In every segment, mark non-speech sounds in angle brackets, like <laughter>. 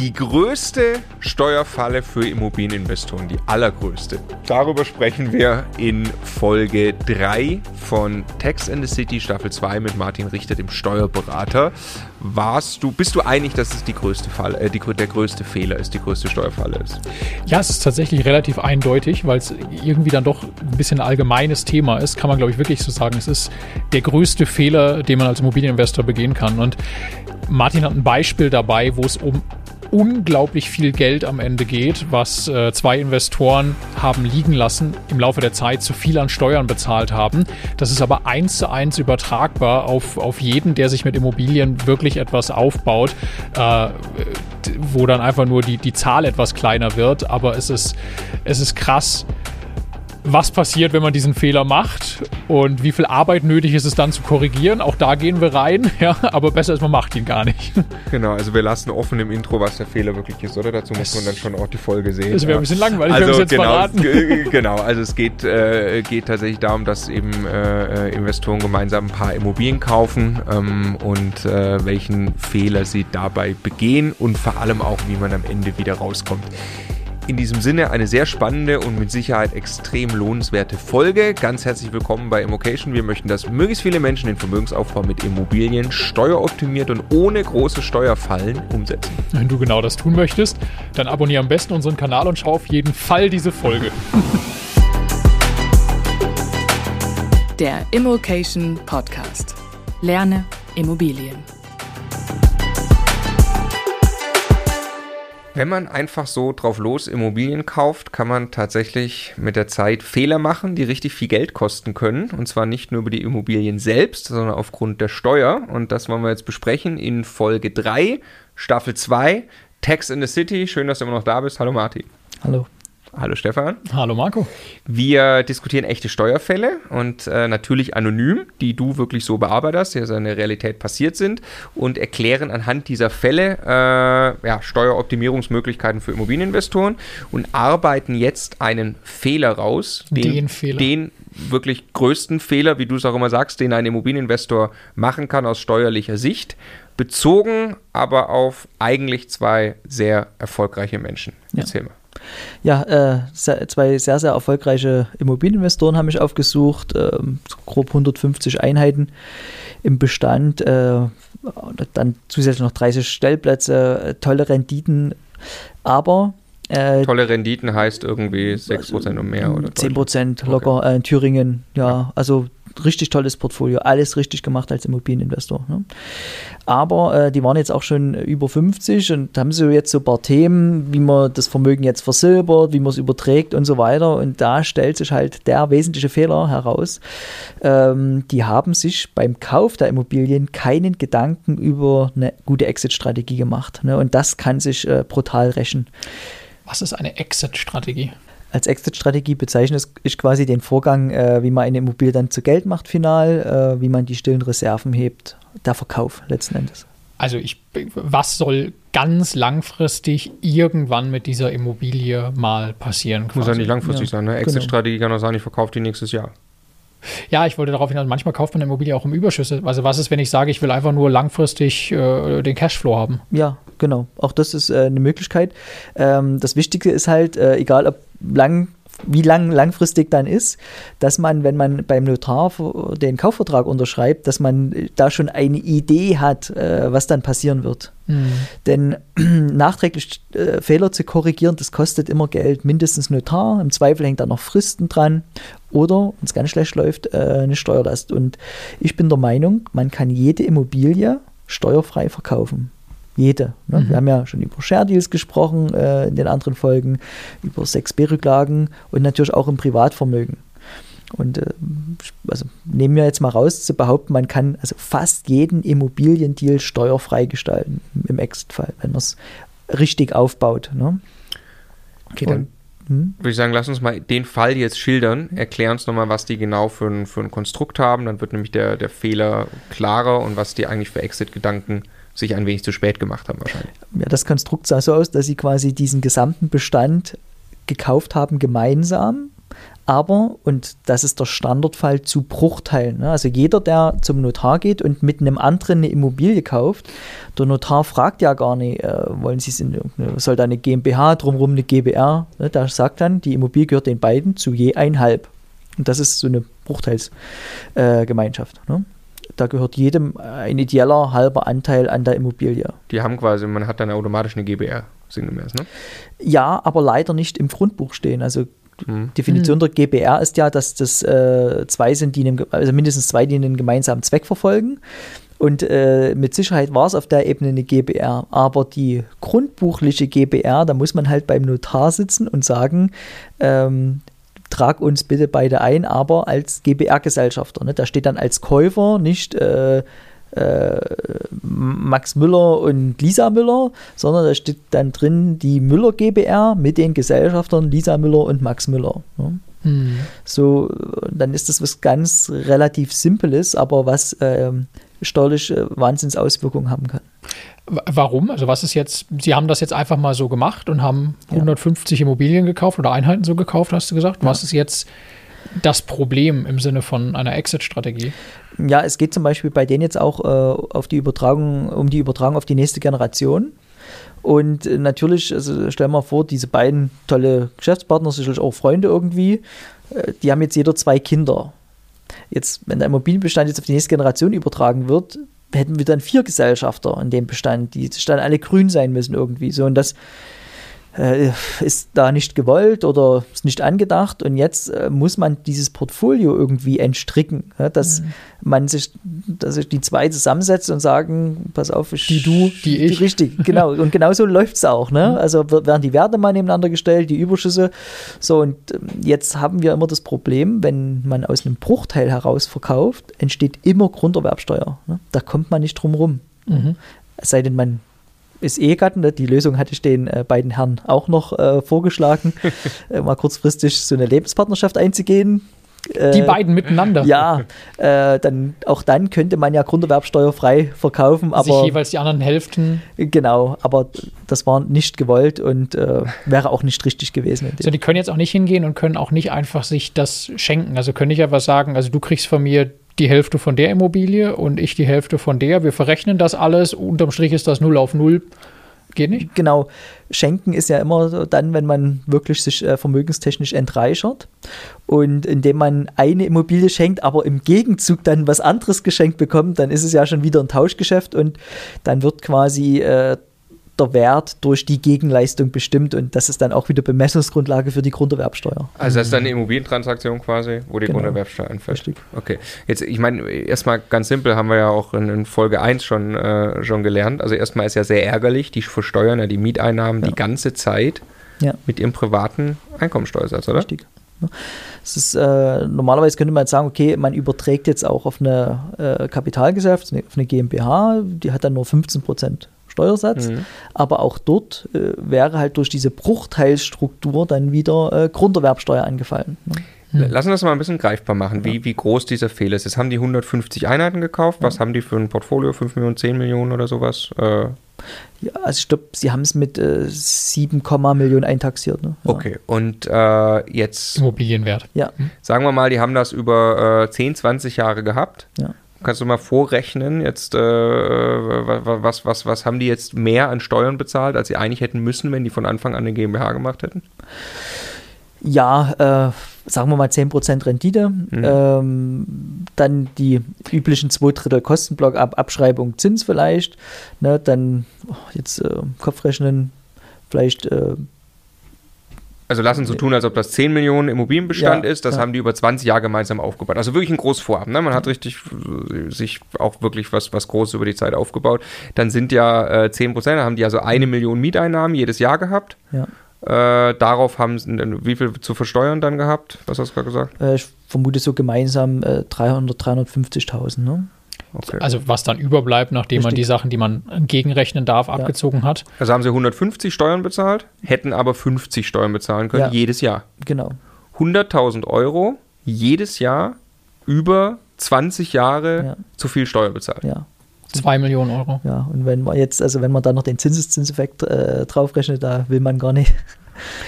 Die größte Steuerfalle für Immobilieninvestoren, die allergrößte. Darüber sprechen wir in Folge 3 von Text in the City Staffel 2 mit Martin Richter, dem Steuerberater. Warst du, bist du einig, dass es die größte Falle, äh, die, der größte Fehler ist, die größte Steuerfalle ist? Ja, es ist tatsächlich relativ eindeutig, weil es irgendwie dann doch ein bisschen ein allgemeines Thema ist, kann man glaube ich wirklich so sagen. Es ist der größte Fehler, den man als Immobilieninvestor begehen kann. Und Martin hat ein Beispiel dabei, wo es um unglaublich viel Geld am Ende geht, was äh, zwei Investoren haben liegen lassen, im Laufe der Zeit zu viel an Steuern bezahlt haben. Das ist aber eins zu eins übertragbar auf, auf jeden, der sich mit Immobilien wirklich etwas aufbaut, äh, wo dann einfach nur die, die Zahl etwas kleiner wird. Aber es ist, es ist krass, was passiert, wenn man diesen Fehler macht und wie viel Arbeit nötig ist es dann zu korrigieren. Auch da gehen wir rein, <laughs> ja, aber besser ist, man macht ihn gar nicht. <laughs> Genau, also wir lassen offen im Intro, was der Fehler wirklich ist, oder? Dazu muss man dann schon auch die Folge sehen. Das wäre ein bisschen langweilig, also, wenn wir es jetzt genau, verraten. Genau, also es geht, äh, geht tatsächlich darum, dass eben äh, Investoren gemeinsam ein paar Immobilien kaufen ähm, und äh, welchen Fehler sie dabei begehen und vor allem auch, wie man am Ende wieder rauskommt. In diesem Sinne eine sehr spannende und mit Sicherheit extrem lohnenswerte Folge. Ganz herzlich willkommen bei Immocation. Wir möchten, dass möglichst viele Menschen den Vermögensaufbau mit Immobilien steueroptimiert und ohne große Steuerfallen umsetzen. Wenn du genau das tun möchtest, dann abonniere am besten unseren Kanal und schau auf jeden Fall diese Folge. Der Immocation Podcast. Lerne Immobilien. Wenn man einfach so drauf los Immobilien kauft, kann man tatsächlich mit der Zeit Fehler machen, die richtig viel Geld kosten können. Und zwar nicht nur über die Immobilien selbst, sondern aufgrund der Steuer. Und das wollen wir jetzt besprechen in Folge 3, Staffel 2, Tax in the City. Schön, dass du immer noch da bist. Hallo Martin. Hallo. Hallo Stefan. Hallo Marco. Wir diskutieren echte Steuerfälle und äh, natürlich anonym, die du wirklich so bearbeitest, die also in der Realität passiert sind und erklären anhand dieser Fälle äh, ja, Steueroptimierungsmöglichkeiten für Immobilieninvestoren und arbeiten jetzt einen Fehler raus. Den, den Fehler. Den wirklich größten Fehler, wie du es auch immer sagst, den ein Immobilieninvestor machen kann aus steuerlicher Sicht bezogen aber auf eigentlich zwei sehr erfolgreiche Menschen. Erzähl ja. mal. Ja, äh, zwei sehr, sehr erfolgreiche Immobilieninvestoren haben mich aufgesucht, äh, grob 150 Einheiten im Bestand, äh, dann zusätzlich noch 30 Stellplätze, äh, tolle Renditen, aber äh, Tolle Renditen heißt irgendwie 6% also, und mehr oder 10% locker okay. äh, in Thüringen, ja, ja, also richtig tolles Portfolio, alles richtig gemacht als Immobilieninvestor. Ne? Aber äh, die waren jetzt auch schon über 50 und haben so jetzt so ein paar Themen, wie man das Vermögen jetzt versilbert, wie man es überträgt und so weiter. Und da stellt sich halt der wesentliche Fehler heraus. Ähm, die haben sich beim Kauf der Immobilien keinen Gedanken über eine gute Exit-Strategie gemacht. Ne? Und das kann sich äh, brutal rächen. Was ist eine Exit-Strategie? Als Exit-Strategie bezeichnet ich quasi den Vorgang, äh, wie man eine Immobilie dann zu Geld macht final, äh, wie man die stillen Reserven hebt, der Verkauf letzten Endes. Also ich, was soll ganz langfristig irgendwann mit dieser Immobilie mal passieren? Quasi? Muss ja nicht langfristig ja, sein. Ne? Exit-Strategie genau. kann auch sagen, ich verkaufe die nächstes Jahr. Ja, ich wollte darauf hinaus, manchmal kauft man eine Immobilie auch im Überschüsse. Also was ist, wenn ich sage, ich will einfach nur langfristig äh, den Cashflow haben? Ja, genau. Auch das ist äh, eine Möglichkeit. Ähm, das Wichtige ist halt, äh, egal ob lang wie lang langfristig dann ist, dass man, wenn man beim Notar den Kaufvertrag unterschreibt, dass man da schon eine Idee hat, äh, was dann passieren wird. Mhm. Denn <clears throat> nachträglich äh, Fehler zu korrigieren, das kostet immer Geld, mindestens Notar, im Zweifel hängt da noch Fristen dran oder, wenn es ganz schlecht läuft, äh, eine Steuerlast. Und ich bin der Meinung, man kann jede Immobilie steuerfrei verkaufen. Jede. Ne? Mhm. Wir haben ja schon über Share Deals gesprochen äh, in den anderen Folgen, über 6B-Rücklagen und natürlich auch im Privatvermögen. Und äh, also nehmen wir jetzt mal raus zu behaupten, man kann also fast jeden Immobiliendeal steuerfrei gestalten im Exit-Fall, wenn man es richtig aufbaut. Ne? Okay, dann hm? würde ich sagen, lass uns mal den Fall jetzt schildern. Erklär uns nochmal, was die genau für ein, für ein Konstrukt haben. Dann wird nämlich der, der Fehler klarer und was die eigentlich für Exit-Gedanken sich ein wenig zu spät gemacht haben wahrscheinlich. Ja, das Konstrukt sah so aus, dass sie quasi diesen gesamten Bestand gekauft haben gemeinsam, aber, und das ist der Standardfall, zu Bruchteilen. Ne? Also jeder, der zum Notar geht und mit einem anderen eine Immobilie kauft, der Notar fragt ja gar nicht, äh, wollen Sie es in, soll da eine GmbH, drumherum eine GBR, ne? der sagt dann, die Immobilie gehört den beiden zu je einhalb. Und das ist so eine Bruchteilsgemeinschaft. Äh, ne? Da gehört jedem ein ideeller halber Anteil an der Immobilie. Die haben quasi, man hat dann automatisch eine GBR, sinngemäß, ne? Ja, aber leider nicht im Grundbuch stehen. Also Mhm. Definition der GBR ist ja, dass das äh, zwei sind, die einen, also mindestens zwei, die einen gemeinsamen Zweck verfolgen. Und äh, mit Sicherheit war es auf der Ebene eine GBR. Aber die grundbuchliche GBR, da muss man halt beim Notar sitzen und sagen, ähm, trag uns bitte beide ein, aber als GBR-Gesellschafter. Ne? Da steht dann als Käufer nicht äh, äh, Max Müller und Lisa Müller, sondern da steht dann drin die Müller GBR mit den Gesellschaftern Lisa Müller und Max Müller. Ne? Mhm. So, dann ist das was ganz relativ Simples, aber was ähm, steuerliche Wahnsinnsauswirkungen haben kann. Warum? Also was ist jetzt, Sie haben das jetzt einfach mal so gemacht und haben ja. 150 Immobilien gekauft oder Einheiten so gekauft, hast du gesagt. Ja. Was ist jetzt das Problem im Sinne von einer Exit-Strategie? Ja, es geht zum Beispiel bei denen jetzt auch äh, auf die Übertragung, um die Übertragung auf die nächste Generation. Und äh, natürlich, also stell mal vor, diese beiden tolle Geschäftspartner, sicherlich auch Freunde irgendwie, äh, die haben jetzt jeder zwei Kinder. Jetzt, wenn der Immobilienbestand jetzt auf die nächste Generation übertragen wird, hätten wir dann vier Gesellschafter in dem Bestand, die dann alle grün sein müssen irgendwie. So, und das äh, ist da nicht gewollt oder ist nicht angedacht und jetzt äh, muss man dieses Portfolio irgendwie entstricken, ja, dass mhm. man sich, dass sich die zwei zusammensetzt und sagen, pass auf, ich, die du, die ich. Richtig, <laughs> genau. Und genauso läuft es auch. Ne? Mhm. Also werden die Werte mal nebeneinander gestellt, die Überschüsse. So, und ähm, jetzt haben wir immer das Problem, wenn man aus einem Bruchteil heraus verkauft, entsteht immer Grunderwerbsteuer. Ne? Da kommt man nicht drum rum. Mhm. Es sei denn, man ist Ehegatten. Ne? Die Lösung hatte ich den äh, beiden Herren auch noch äh, vorgeschlagen, <laughs> äh, mal kurzfristig so eine Lebenspartnerschaft einzugehen. Die äh, beiden miteinander. Ja, äh, dann auch dann könnte man ja grunderwerbsteuerfrei verkaufen, aber sich jeweils die anderen Hälften. Genau, aber das war nicht gewollt und äh, wäre auch nicht richtig gewesen. Also die können jetzt auch nicht hingehen und können auch nicht einfach sich das schenken. Also können ich aber sagen, also du kriegst von mir die Hälfte von der Immobilie und ich die Hälfte von der. Wir verrechnen das alles. Unterm Strich ist das 0 auf 0. Geht nicht? Genau. Schenken ist ja immer dann, wenn man wirklich sich äh, vermögenstechnisch entreichert. Und indem man eine Immobilie schenkt, aber im Gegenzug dann was anderes geschenkt bekommt, dann ist es ja schon wieder ein Tauschgeschäft und dann wird quasi äh, der Wert durch die Gegenleistung bestimmt und das ist dann auch wieder Bemessungsgrundlage für die Grunderwerbsteuer. Also das ist dann eine Immobilientransaktion quasi, wo die genau. Grunderwerbsteuer anfällt. Richtig. Okay. Jetzt, ich meine, erstmal ganz simpel haben wir ja auch in, in Folge 1 schon, äh, schon gelernt. Also erstmal ist ja sehr ärgerlich, die versteuern ja die Mieteinnahmen ja. die ganze Zeit ja. mit ihrem privaten Einkommensteuersatz, oder? Richtig. Es ist, äh, normalerweise könnte man jetzt sagen, okay, man überträgt jetzt auch auf eine äh, Kapitalgesellschaft, auf eine GmbH, die hat dann nur 15 Prozent Steuersatz. Mhm. Aber auch dort äh, wäre halt durch diese Bruchteilsstruktur dann wieder äh, Grunderwerbsteuer angefallen. Ne? Mhm. Lassen wir das mal ein bisschen greifbar machen, wie, wie groß dieser Fehler ist. Jetzt haben die 150 Einheiten gekauft. Was ja. haben die für ein Portfolio? 5 Millionen, 10 Millionen oder sowas? Äh, ja, also ich glaube, sie haben es mit äh, 7, Millionen eintaxiert. Ne? Ja. Okay, und äh, jetzt. Immobilienwert. Ja. Sagen wir mal, die haben das über äh, 10, 20 Jahre gehabt. Ja. Kannst du mal vorrechnen, jetzt, äh, was, was, was haben die jetzt mehr an Steuern bezahlt, als sie eigentlich hätten müssen, wenn die von Anfang an eine GmbH gemacht hätten? Ja, äh, sagen wir mal 10% Rendite. Mhm. Ähm, dann die üblichen zwei Drittel Kostenblock, Ab Abschreibung, Zins vielleicht. Ne, dann oh, jetzt äh, Kopfrechnen, vielleicht äh, also lassen so tun, als ob das 10 Millionen Immobilienbestand ja, ist. Das ja. haben die über 20 Jahre gemeinsam aufgebaut. Also wirklich ein Großvorhaben. Ne? Man hat richtig äh, sich auch wirklich was, was Großes über die Zeit aufgebaut. Dann sind ja äh, 10 Prozent, da haben die also eine Million Mieteinnahmen jedes Jahr gehabt. Ja. Äh, darauf haben sie, wie viel zu versteuern dann gehabt? Was hast du gerade gesagt? Äh, ich vermute so gemeinsam äh, 300, 350.000. Ne? Okay. Also was dann überbleibt, nachdem Richtig. man die Sachen, die man gegenrechnen darf, ja. abgezogen hat. Also haben sie 150 Steuern bezahlt, hätten aber 50 Steuern bezahlen können, ja. jedes Jahr. Genau. 100.000 Euro jedes Jahr über 20 Jahre ja. zu viel Steuer bezahlt. Ja. Zwei Millionen Euro. Ja, und wenn man jetzt, also wenn man da noch den Zinseszinseffekt äh, draufrechnet, da will man gar nicht.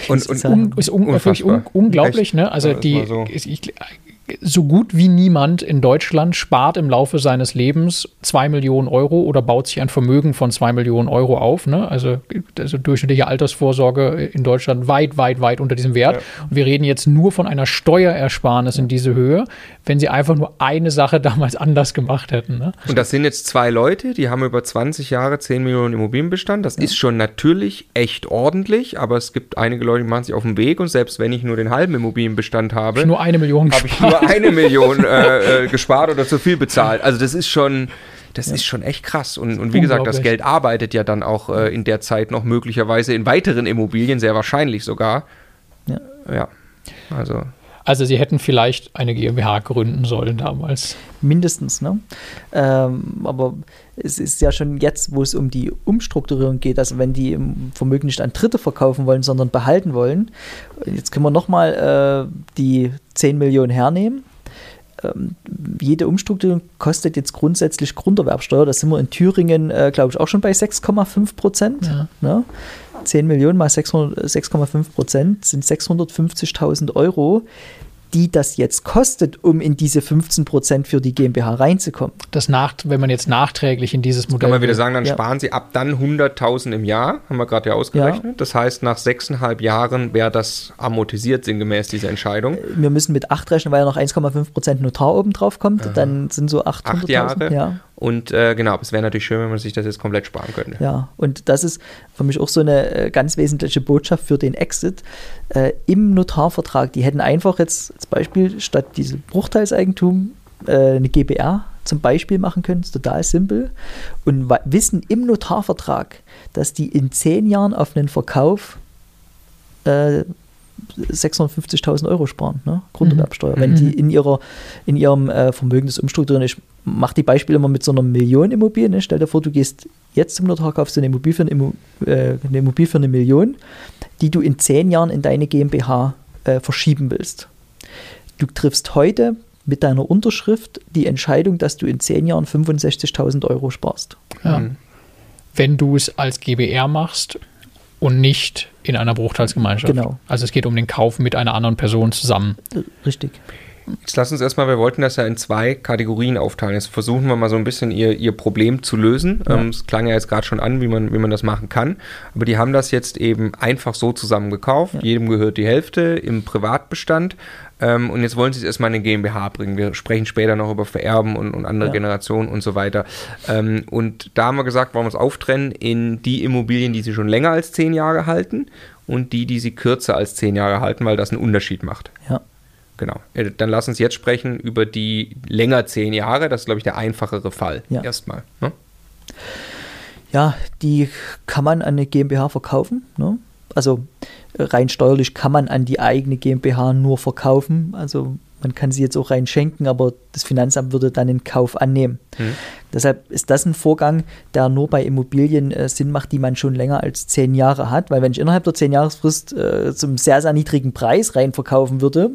Und, <laughs> und Un, ist un, unglaublich, ne? Also die, so. ich, so gut wie niemand in Deutschland spart im Laufe seines Lebens zwei Millionen Euro oder baut sich ein Vermögen von zwei Millionen Euro auf. Ne? Also, also durchschnittliche Altersvorsorge in Deutschland weit, weit, weit unter diesem Wert. Ja. Und wir reden jetzt nur von einer Steuerersparnis in diese Höhe, wenn sie einfach nur eine Sache <laughs> damals anders gemacht hätten. Ne? Und das sind jetzt zwei Leute, die haben über 20 Jahre 10 Millionen Immobilienbestand. Das ist schon natürlich echt ordentlich, aber es gibt einige Leute, die machen sich auf den Weg und selbst wenn ich nur den halben Immobilienbestand habe, Ich nur eine Million habe ich nur eine <laughs> Million äh, äh, gespart oder zu viel bezahlt. Also das ist schon, das ist schon echt krass. Und, und wie gesagt, das. Geld arbeitet ja dann auch äh, in der Zeit noch möglicherweise in weiteren Immobilien, sehr wahrscheinlich sogar. Ja. Ja. Also. Also sie hätten vielleicht eine GmbH gründen sollen damals. Mindestens, ne? Ähm, aber es ist ja schon jetzt, wo es um die Umstrukturierung geht, also wenn die Vermögen nicht an Dritte verkaufen wollen, sondern behalten wollen. Jetzt können wir nochmal äh, die 10 Millionen hernehmen. Ähm, jede Umstrukturierung kostet jetzt grundsätzlich Grunderwerbsteuer. Da sind wir in Thüringen, äh, glaube ich, auch schon bei 6,5 Prozent. Ja. Ne? 10 Millionen mal 600 6,5 Prozent sind 650.000 Euro, die das jetzt kostet, um in diese 15 Prozent für die GmbH reinzukommen. Das nach, wenn man jetzt nachträglich in dieses Modell. Kann man wieder sagen, dann Ja. sparen sie ab dann 100.000 im Jahr, haben wir gerade ja ausgerechnet. Das heißt, nach sechseinhalb Jahren wäre das amortisiert, sinngemäß diese Entscheidung. Wir müssen mit 8 rechnen, weil ja noch 1,5 Prozent Notar oben drauf kommt. Dann sind so 800.000. Acht Jahre. Ja. Und äh, genau, es wäre natürlich schön, wenn man sich das jetzt komplett sparen könnte. Ja, und das ist für mich auch so eine äh, ganz wesentliche Botschaft für den Exit. Äh, Im Notarvertrag, die hätten einfach jetzt als Beispiel statt diesem Bruchteilseigentum äh, eine GBR zum Beispiel machen können, ist total simpel. Und wissen im Notarvertrag, dass die in zehn Jahren auf einen Verkauf äh, 650.000 Euro sparen, ne? Grunderwerbsteuer. Wenn die in, ihrer, in ihrem äh, Vermögen das umstrukturieren, ich mache die Beispiele immer mit so einer Million Immobilie. Ne? Stell dir vor, du gehst jetzt zum Notar, kaufst du eine Immobilie, für eine, Immo, äh, eine Immobilie für eine Million, die du in zehn Jahren in deine GmbH äh, verschieben willst. Du triffst heute mit deiner Unterschrift die Entscheidung, dass du in zehn Jahren 65.000 Euro sparst. Ja. Mhm. Wenn du es als GBR machst und nicht in einer Bruchteilsgemeinschaft. Genau. Also es geht um den Kauf mit einer anderen Person zusammen. Richtig. Jetzt lass uns erstmal, wir wollten das ja in zwei Kategorien aufteilen. Jetzt versuchen wir mal so ein bisschen ihr, ihr Problem zu lösen. Ja. Ähm, es klang ja jetzt gerade schon an, wie man, wie man das machen kann. Aber die haben das jetzt eben einfach so zusammen gekauft. Ja. Jedem gehört die Hälfte im Privatbestand. Ähm, und jetzt wollen sie es erstmal in eine GmbH bringen. Wir sprechen später noch über Vererben und, und andere Ja. Generationen und so weiter. Ähm, und da haben wir gesagt, wollen wir es auftrennen in die Immobilien, die sie schon länger als zehn Jahre halten und die, die sie kürzer als zehn Jahre halten, weil das einen Unterschied macht. Ja. Genau. Äh, Dann lass uns jetzt sprechen über die länger zehn Jahre. Das ist, glaube ich, der einfachere Fall. Ja. Erstmal. Ne? Ja, die kann man an eine GmbH verkaufen. Ne? Also äh, rein steuerlich kann man an die eigene GmbH nur verkaufen. Also man kann sie jetzt auch rein schenken, aber das Finanzamt würde dann den Kauf annehmen. Hm. Deshalb ist das ein Vorgang, der nur bei Immobilien äh, Sinn macht, die man schon länger als zehn Jahre hat. Weil wenn ich innerhalb der zehn Jahresfrist äh, zum sehr, sehr niedrigen Preis rein verkaufen würde,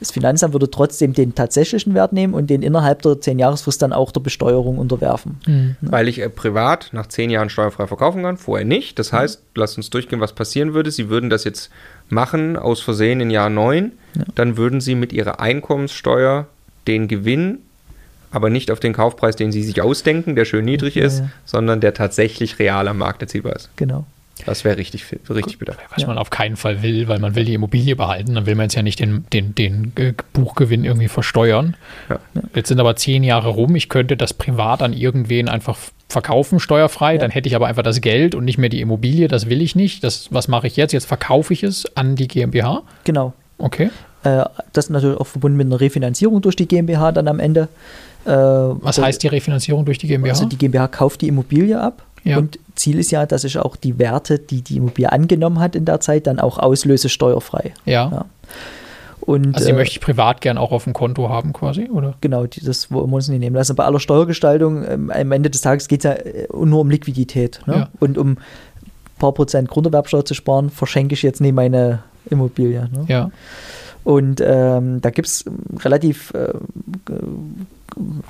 das Finanzamt würde trotzdem den tatsächlichen Wert nehmen und den innerhalb der zehn Jahresfrist dann auch der Besteuerung unterwerfen. Weil ich äh, privat nach zehn Jahren steuerfrei verkaufen kann, vorher nicht. Das heißt, lasst uns durchgehen, was passieren würde. Sie würden das jetzt machen, aus Versehen in Jahr 9. Dann würden Sie mit Ihrer Einkommenssteuer den Gewinn, aber nicht auf den Kaufpreis, den Sie sich ausdenken, der schön niedrig Ja, ist, ja. sondern der tatsächlich real am Markt erzielbar ist. Genau. Das wäre richtig, richtig bitter. Was Ja. man auf keinen Fall will, weil man will die Immobilie behalten, dann will man jetzt ja nicht den, den, den äh, Buchgewinn irgendwie versteuern. Ja. Jetzt sind aber zehn Jahre rum, ich könnte das privat an irgendwen einfach verkaufen, steuerfrei, Ja. dann hätte ich aber einfach das Geld und nicht mehr die Immobilie, das will ich nicht. Das, was mache ich jetzt? Jetzt verkaufe ich es an die GmbH. Genau. Okay. Äh, das natürlich auch verbunden mit einer Refinanzierung durch die GmbH dann am Ende. Äh, Was heißt die Refinanzierung durch die GmbH? Also die GmbH kauft die Immobilie ab Ja. und Ziel ist ja, dass ich auch die Werte, die die Immobilie angenommen hat in der Zeit, dann auch auslöse steuerfrei. ja. Ja. Und Also die äh, möchte ich privat gern auch auf dem Konto haben quasi, oder? genau, die, das wollen wir uns nicht nehmen lassen. Bei aller Steuergestaltung, ähm, am Ende des Tages geht es ja äh, nur um Liquidität. Ne? Ja. Und um ein paar Prozent Grunderwerbsteuer zu sparen, verschenke ich jetzt nicht meine Immobilie. Ne? Ja. Und ähm, da gibt es relativ äh,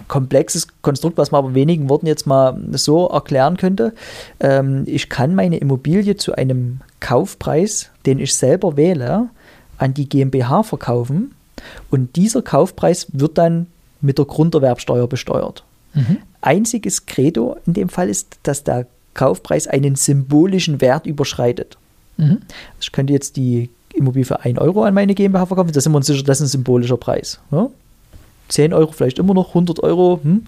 komplexes Konstrukt, was man aber wenigen Worten jetzt mal so erklären könnte. Ähm, ich kann meine Immobilie zu einem Kaufpreis, den ich selber wähle, an die GmbH verkaufen und dieser Kaufpreis wird dann mit der Grunderwerbsteuer besteuert. Mhm. Einziges Credo in dem Fall ist, dass der Kaufpreis einen symbolischen Wert überschreitet. Mhm. Ich könnte jetzt die Immobilie für 1 Euro an meine GmbH verkaufen, da sind wir uns sicher, das ist ein symbolischer Preis. Ja? 10 Euro vielleicht immer noch, 100 Euro. Hm.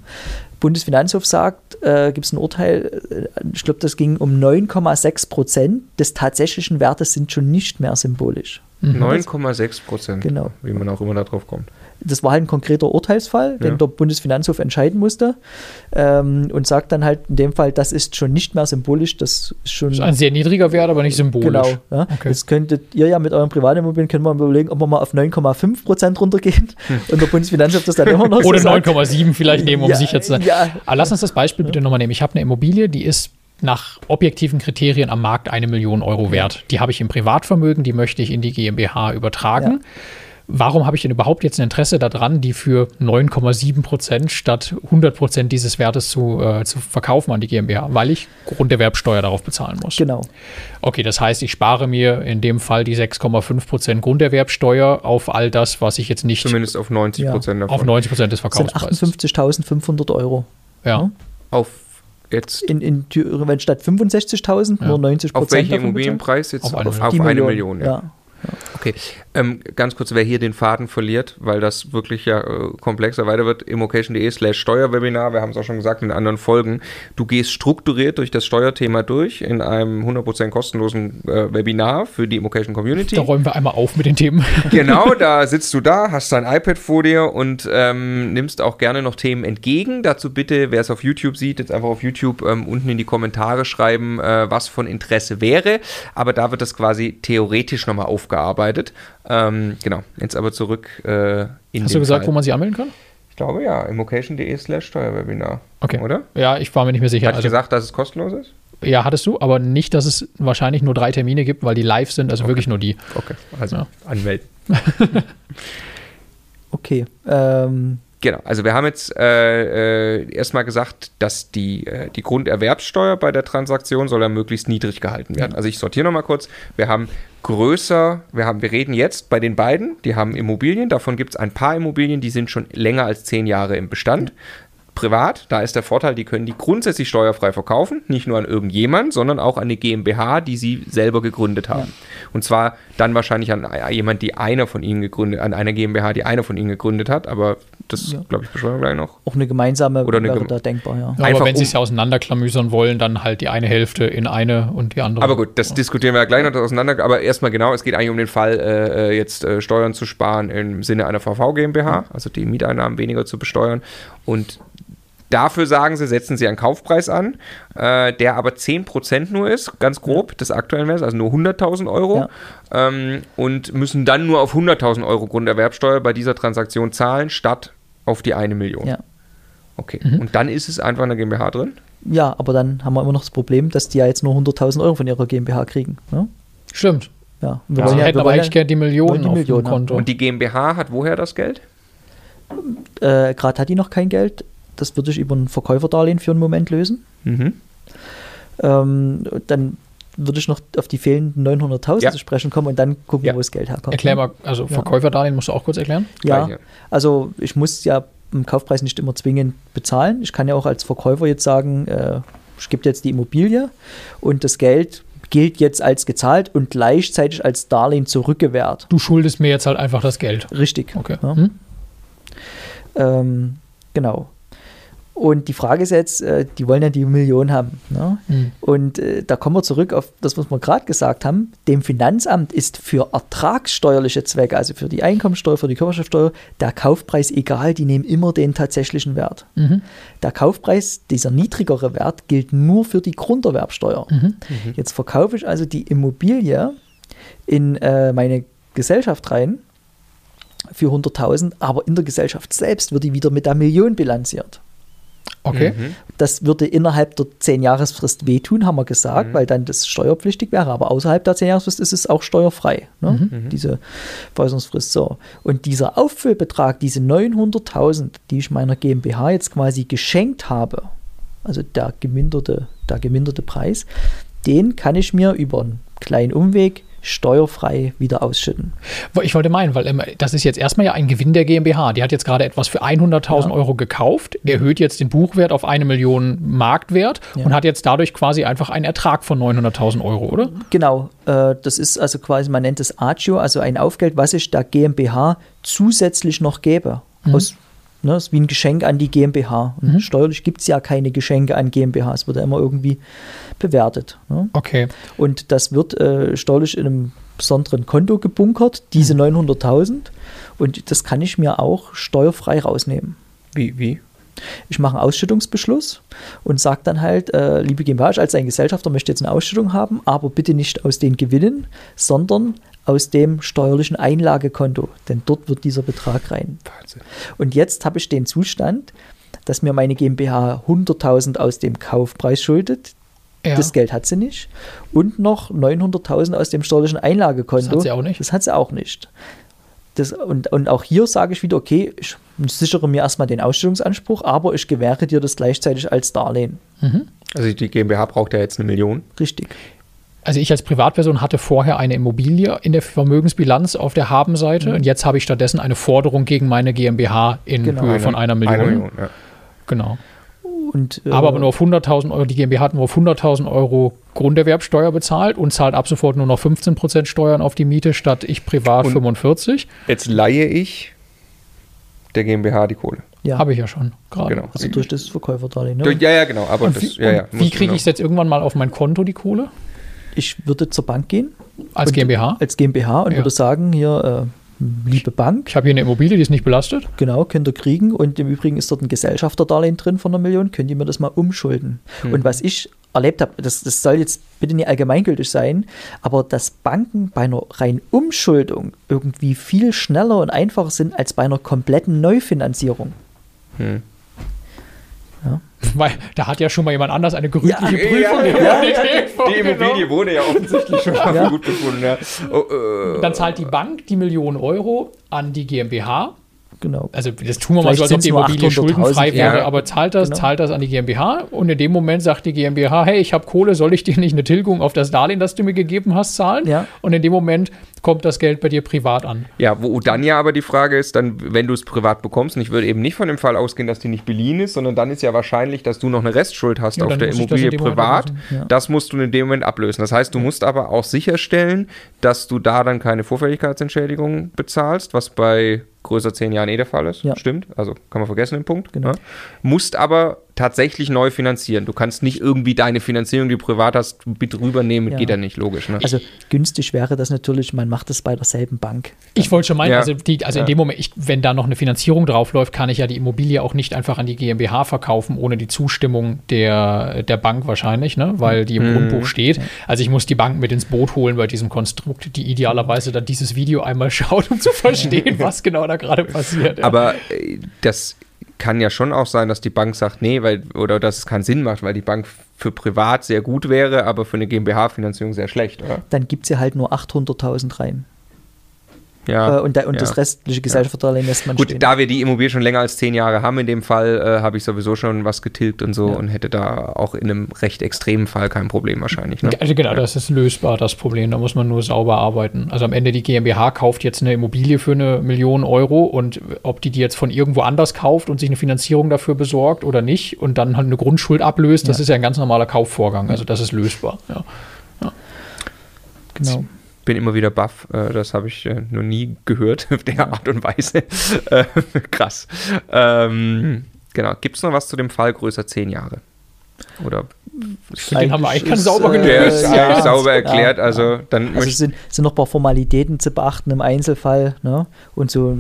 Bundesfinanzhof sagt, äh, gibt es ein Urteil, äh, ich glaube, das ging um 9,6 Prozent des tatsächlichen Wertes sind schon nicht mehr symbolisch. 9,6 Prozent, genau. wie man auch immer darauf kommt das war halt ein konkreter Urteilsfall, den ja. der Bundesfinanzhof entscheiden musste ähm, und sagt dann halt in dem Fall, das ist schon nicht mehr symbolisch, das ist schon. Das ist ein sehr niedriger Wert, aber nicht symbolisch. Genau. Ja. Okay. Jetzt könntet ihr ja mit euren Privatimmobilien, können wir mal überlegen, ob wir mal auf 9,5 Prozent runtergehen hm. und der Bundesfinanzhof das dann immer noch Oder so 9,7 vielleicht nehmen, um ja, sicher zu sein. Ja. Aber lass uns das Beispiel bitte nochmal nehmen. Ich habe eine Immobilie, die ist nach objektiven Kriterien am Markt eine Million Euro wert. Die habe ich im Privatvermögen, die möchte ich in die GmbH übertragen. Ja warum habe ich denn überhaupt jetzt ein Interesse daran, die für 9,7 Prozent statt 100 Prozent dieses Wertes zu, äh, zu verkaufen an die GmbH? Weil ich Grunderwerbsteuer darauf bezahlen muss. Genau. Okay, das heißt, ich spare mir in dem Fall die 6,5 Prozent Grunderwerbsteuer auf all das, was ich jetzt nicht. Zumindest auf 90 Prozent ja. davon. Auf 90 Prozent des Verkaufspreises. 58.500 Euro. Ja. ja. Auf jetzt. In, in Thüringen, wenn statt 65.000 ja. nur 90 Prozent. Auf welchen Immobilienpreis jetzt? Auf eine, auf, auf eine Million. Million ja. Okay, ähm, ganz kurz, wer hier den Faden verliert, weil das wirklich ja äh, komplexer weiter wird, immocation.de slash Steuerwebinar, wir haben es auch schon gesagt in anderen Folgen, du gehst strukturiert durch das Steuerthema durch in einem 100% kostenlosen äh, Webinar für die Immocation Community. Da räumen wir einmal auf mit den Themen. <laughs> Genau, da sitzt du da, hast dein iPad vor dir und ähm, nimmst auch gerne noch Themen entgegen. Dazu bitte, wer es auf YouTube sieht, jetzt einfach auf YouTube ähm, unten in die Kommentare schreiben, äh, was von Interesse wäre, aber da wird das quasi theoretisch nochmal auf aufgearbeitet. Ähm, genau, jetzt aber zurück äh, in Hast du gesagt, Fall. wo man sich anmelden kann? Ich glaube ja, immocation.de slash Steuerwebinar. Okay. Oder? Ja, ich war mir nicht mehr sicher. Hat also, gesagt, dass es kostenlos ist? Ja, hattest du, aber nicht, dass es wahrscheinlich nur drei Termine gibt, weil die live sind, also okay. wirklich nur die. Okay, also ja. anmelden. <laughs> okay. Ähm, Genau, also wir haben jetzt äh, äh, erstmal gesagt, dass die, äh, die Grunderwerbssteuer bei der Transaktion soll ja möglichst niedrig gehalten werden. Also ich sortiere nochmal kurz. Wir haben größer, wir, haben, wir reden jetzt bei den beiden, die haben Immobilien, davon gibt es ein paar Immobilien, die sind schon länger als zehn Jahre im Bestand privat. Da ist der Vorteil, die können die grundsätzlich steuerfrei verkaufen, nicht nur an irgendjemand, sondern auch an eine GmbH, die sie selber gegründet haben. Ja. Und zwar dann wahrscheinlich an jemand, die einer von ihnen gegründet, an einer GmbH, die einer von ihnen gegründet hat, aber das, ja. glaube ich, beschreiben wir gleich noch. Auch eine gemeinsame Oder eine wäre da denkbar, ja. ja aber wenn um, sie es ja auseinanderklamüsern wollen, dann halt die eine Hälfte in eine und die andere. Aber gut, das diskutieren wir ja gleich noch auseinander. Aber erstmal genau, es geht eigentlich um den Fall, äh, äh jetzt äh, Steuern zu sparen im Sinne einer VV GmbH, also die Mieteinnahmen weniger zu besteuern. Und Dafür sagen sie, setzen sie einen Kaufpreis an, äh, der aber 10% nur ist, ganz grob, ja. des aktuellen Wertes, also nur 100.000 Euro. Ja. Ähm, und müssen dann nur auf 100.000 Euro Grunderwerbsteuer bei dieser Transaktion zahlen, statt auf die eine Million. Ja. Okay. Mhm. Und dann ist es einfach eine GmbH drin? Ja, aber dann haben wir immer noch das Problem, dass die ja jetzt nur 100.000 Euro von ihrer GmbH kriegen. Ne? Stimmt. Ja, wir ja, sie hätten aber eigentlich gerne die Millionen die auf Million, dem Konto. Und die GmbH hat woher das Geld? Äh, Gerade hat die noch kein Geld das würde ich über ein Verkäuferdarlehen für einen Moment lösen. Mhm. Ähm, dann würde ich noch auf die fehlenden 900.000 ja. zu sprechen kommen und dann gucken, ja. wo das Geld herkommt. Erklär mal, also Verkäuferdarlehen musst du auch kurz erklären? Ja, also ich muss ja im Kaufpreis nicht immer zwingend bezahlen. Ich kann ja auch als Verkäufer jetzt sagen, äh, ich gebe jetzt die Immobilie und das Geld gilt jetzt als gezahlt und gleichzeitig als Darlehen zurückgewährt. Du schuldest mir jetzt halt einfach das Geld. Richtig. Okay. Ja. Hm? Ähm, genau. Und die Frage ist jetzt, äh, die wollen ja die Million haben. Ne? Mhm. Und äh, da kommen wir zurück auf das, was wir gerade gesagt haben. Dem Finanzamt ist für ertragssteuerliche Zwecke, also für die Einkommensteuer, für die Körperschaftsteuer, der Kaufpreis egal. Die nehmen immer den tatsächlichen Wert. Mhm. Der Kaufpreis, dieser niedrigere Wert, gilt nur für die Grunderwerbsteuer. Mhm. mhm. Jetzt verkaufe ich also die Immobilie in äh, meine Gesellschaft rein für 100.000, aber in der Gesellschaft selbst wird die wieder mit der Million bilanziert. Okay. Das würde innerhalb der 10-Jahresfrist wehtun, haben wir gesagt, weil dann das steuerpflichtig wäre. Aber außerhalb der 10-Jahresfrist ist es auch steuerfrei, ne? diese Veräußerungsfrist. So. Und dieser Auffüllbetrag, diese 900.000, die ich meiner GmbH jetzt quasi geschenkt habe, also der geminderte, der geminderte Preis, den kann ich mir über einen kleinen Umweg steuerfrei wieder ausschütten. Ich wollte meinen, weil ähm, das ist jetzt erstmal ja ein Gewinn der GmbH. Die hat jetzt gerade etwas für 100.000 Ja. Euro gekauft, erhöht jetzt den Buchwert auf eine Million Marktwert Ja. und hat jetzt dadurch quasi einfach einen Ertrag von 900.000 Euro, oder? Genau, äh, das ist also quasi, man nennt es Agio, also ein Aufgeld, was ich der GmbH zusätzlich noch gebe. Aus, ne, ist wie ein Geschenk an die GmbH. Und steuerlich gibt es ja keine Geschenke an GmbH, es wird ja immer irgendwie bewertet. Ne? Okay. Und das wird äh, steuerlich in einem besonderen Konto gebunkert, diese 900.000. Und das kann ich mir auch steuerfrei rausnehmen. Wie, wie? Ich mache einen Ausschüttungsbeschluss und sage dann halt, äh, liebe GmbH, als ein Gesellschafter möchte jetzt eine Ausschüttung haben, aber bitte nicht aus den Gewinnen, sondern aus dem steuerlichen Einlagekonto, denn dort wird dieser Betrag rein. Wahnsinn. Und jetzt habe ich den Zustand, dass mir meine GmbH 100.000 aus dem Kaufpreis schuldet. Ja. Das Geld hat sie nicht. Und noch 900.000 aus dem steuerlichen Einlagekonto. Das hat sie auch nicht. Das hat sie auch nicht. Das, und, und auch hier sage ich wieder, okay, ich sichere mir erstmal den Ausstellungsanspruch, aber ich gewähre dir das gleichzeitig als Darlehen. Also die GmbH braucht ja jetzt eine Million. Richtig. Also ich als Privatperson hatte vorher eine Immobilie in der Vermögensbilanz auf der Habenseite und jetzt habe ich stattdessen eine Forderung gegen meine GmbH in Genau. Höhe von einer Million. Eine Million ja. Genau. Und, äh, Aber, aber nur auf 100.000 Euro, die GmbH hat nur auf 100.000 Euro Grunderwerbsteuer bezahlt und zahlt ab sofort nur noch 15% Steuern auf die Miete statt ich privat Und- 45. Jetzt leihe ich der GmbH die Kohle. ja, Habe ich ja schon gerade. Genau. also durch das Verkäuferdarlehen. Ne? Durch, ja, ja, genau. Aber Und das, wie, ja, ja, wie kriege noch- ich es jetzt irgendwann mal auf mein Konto, die Kohle? ich würde zur Bank gehen. Als GmbH? Als GmbH und Ja. würde sagen, hier, äh, liebe Bank, Ich habe hier eine Immobilie, die ist nicht belastet. Genau, könnt ihr kriegen. Und im Übrigen ist dort ein Gesellschafterdarlehen drin von einer Million. Könnt ihr mir das mal umschulden? Und was ich erlebt habe, das, das soll jetzt bitte nicht allgemeingültig sein, aber dass Banken bei einer reinen Umschuldung irgendwie viel schneller und einfacher sind als bei einer kompletten Neufinanzierung. Hm. Weil da hat ja schon mal jemand anders eine gründliche Ja, Prüfung ja, ja, <laughs> Die vorgenommen. Immobilie wurde ja offensichtlich schon mal Ja. gut befunden. Ja. Oh, äh, Dann zahlt die Bank die Million Euro an die GmbH. Genau. Also das tun wir mal Vielleicht so, als ob die Immobilie 800.000, schuldenfrei wäre, ja. aber zahlt das, Genau. zahlt das an die GmbH und in dem Moment sagt die GmbH, hey, ich habe Kohle, soll ich dir nicht eine Tilgung auf das Darlehen, das du mir gegeben hast, zahlen? Ja. Und in dem Moment kommt das Geld bei dir privat an. Ja, wo dann ja aber die Frage ist, dann, wenn du es privat bekommst, und ich würde eben nicht von dem Fall ausgehen, dass die nicht beliehen ist, sondern dann ist ja wahrscheinlich, dass du noch eine Restschuld hast Ja, auf der das Immobilie Moment privat. Ja. Das musst du in dem Moment ablösen. Das heißt, du musst aber auch sicherstellen, dass du da dann keine Vorfälligkeitsentschädigung bezahlst, was bei größer zehn Jahren eh der Fall ist. Ja. Stimmt. Also kann man vergessen den Punkt. Genau. Ja. Musst aber tatsächlich neu finanzieren. Du kannst nicht irgendwie deine Finanzierung, die du privat hast, mit rübernehmen. Ja. Geht ja nicht, logisch. Ne? Also günstig wäre das natürlich, man macht das bei derselben Bank. Ich wollte schon meinen, Ja. also, die, also in Ja. dem Moment, ich, wenn da noch eine Finanzierung draufläuft, kann ich ja die Immobilie auch nicht einfach an die GmbH verkaufen, ohne die Zustimmung der, der Bank wahrscheinlich, ne? weil die im Mhm. Grundbuch steht. Also ich muss die Bank mit ins Boot holen bei diesem Konstrukt, die idealerweise dann dieses Video einmal <laughs> schaut, um zu verstehen, <laughs> was genau da gerade passiert. ja. Aber äh, das kann ja schon auch sein, dass die Bank sagt, nee, weil, oder dass es keinen Sinn macht, weil die Bank für privat sehr gut wäre, aber für eine GmbH-Finanzierung sehr schlecht, oder? Dann gibt ja halt nur 800.000 rein. Ja. äh, und da, und ja. das restliche Gesellschafterdarlehen lässt man Gut, stehen. da wir die Immobilie schon länger als zehn Jahre haben, in dem Fall äh, habe ich sowieso schon was getilgt und so Ja. und hätte da auch in einem recht extremen Fall kein Problem wahrscheinlich. Ne? Also genau, das ist lösbar, das Problem. Da muss man nur sauber arbeiten. Also am Ende die GmbH kauft jetzt eine Immobilie für eine Million Euro und ob die die jetzt von irgendwo anders kauft und sich eine Finanzierung dafür besorgt oder nicht und dann halt eine Grundschuld ablöst, das Ja. ist ja ein ganz normaler Kaufvorgang. Also das ist lösbar. Ja. genau. Bin immer wieder baff. Äh, das habe ich äh, noch nie gehört <laughs> auf der Art und Weise. <laughs> Äh, krass. Ähm, genau. Gibt es noch was zu dem Fall größer zehn Jahre? Oder den haben wir eigentlich ganz sauber genug. Der ist ja, sauber erklärt. Ja, also dann also es sind, sind noch ein paar Formalitäten zu beachten im Einzelfall ne? und so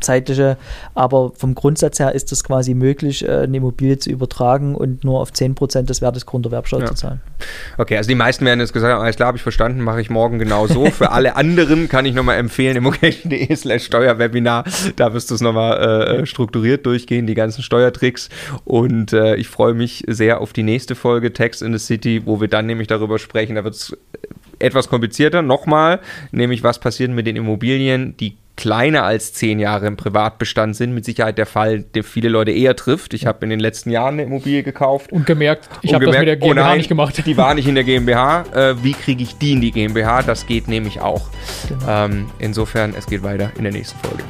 zeitliche. Aber vom Grundsatz her ist es quasi möglich, äh, eine Immobilie zu übertragen und nur auf 10% des Wertes Grunderwerbsteuer ja. zu zahlen. Okay, also die meisten werden jetzt gesagt haben, alles klar, habe ich verstanden, mache ich morgen genau so. Für alle <laughs> anderen kann ich nochmal empfehlen, immocation.de slash Steuerwebinar. Da wirst du es nochmal äh, strukturiert durchgehen, die ganzen Steuertricks. Und äh, ich freue mich sehr auf die nächste Folge Text in the City, wo wir dann nämlich darüber sprechen. Da wird es etwas komplizierter. Nochmal, nämlich was passiert mit den Immobilien, die kleiner als zehn Jahre im Privatbestand sind, mit Sicherheit der Fall, der viele Leute eher trifft. Ich habe in den letzten Jahren eine Immobilie gekauft. Und gemerkt, ich habe das mit der GmbH oh nein, nicht gemacht. Die war nicht in der GmbH. Äh, wie kriege ich die in die GmbH? Das geht nämlich auch. Genau. Ähm, insofern, es geht weiter in der nächsten Folge.